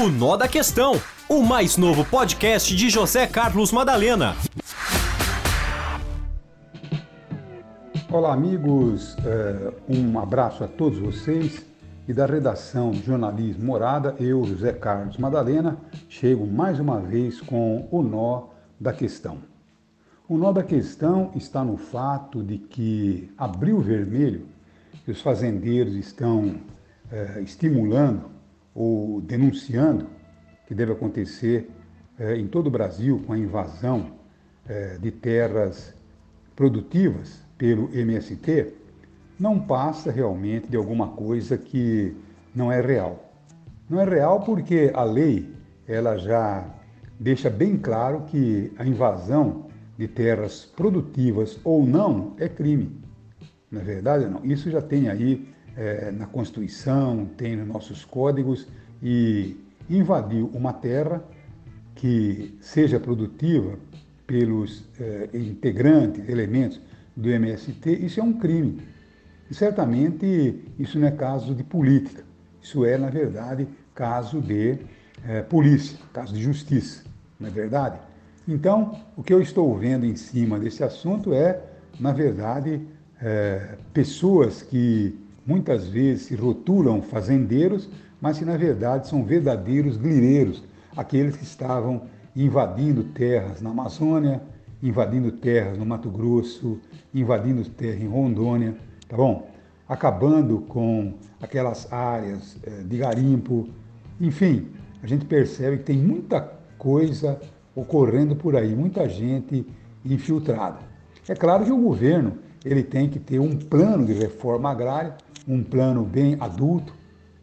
O Nó da Questão, o mais novo podcast de José Carlos Madalena. Olá, amigos. É, um abraço a todos vocês e da redação de Jornalismo Morada, eu, José Carlos Madalena, chego mais uma vez com o nó da questão. O nó da questão está no fato de que Abril Vermelho, que os fazendeiros estão é, estimulando ou denunciando que deve acontecer é, em todo o Brasil com a invasão é, de terras produtivas pelo MST, não passa realmente de alguma coisa que não é real. Não é real porque a lei ela já deixa bem claro que a invasão de terras produtivas ou não é crime. Na é verdade, não. Isso já tem aí é, na Constituição, tem nos nossos códigos e invadiu uma terra que seja produtiva pelos é, integrantes, elementos do MST, isso é um crime. E certamente isso não é caso de política, isso é, na verdade, caso de é, polícia, caso de justiça, não é verdade? Então, o que eu estou vendo em cima desse assunto é, na verdade, é, pessoas que muitas vezes se rotulam fazendeiros, mas que na verdade são verdadeiros glireiros, aqueles que estavam invadindo terras na Amazônia, invadindo terras no Mato Grosso, invadindo terras em Rondônia, tá bom? Acabando com aquelas áreas eh, de garimpo, enfim, a gente percebe que tem muita coisa ocorrendo por aí, muita gente infiltrada. É claro que o governo ele tem que ter um plano de reforma agrária, um plano bem adulto,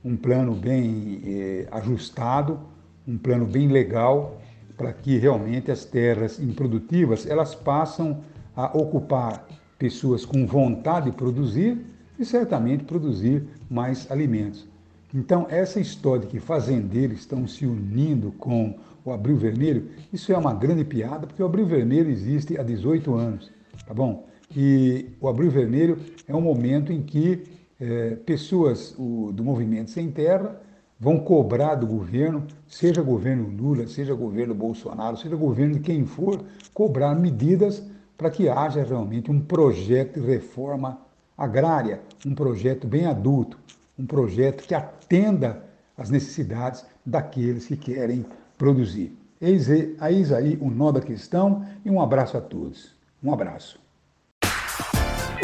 um plano bem eh, ajustado, um plano bem legal, para que realmente as terras improdutivas elas passam a ocupar pessoas com vontade de produzir e certamente produzir mais alimentos. Então, essa história de que fazendeiros estão se unindo com o Abril Vermelho, isso é uma grande piada, porque o Abril Vermelho existe há 18 anos, tá bom? E o Abril Vermelho é um momento em que é, pessoas o, do movimento Sem Terra vão cobrar do governo, seja governo Lula, seja governo Bolsonaro, seja governo de quem for, cobrar medidas para que haja realmente um projeto de reforma agrária, um projeto bem adulto, um projeto que atenda às necessidades daqueles que querem produzir. Eis aí o nó da questão e um abraço a todos. Um abraço.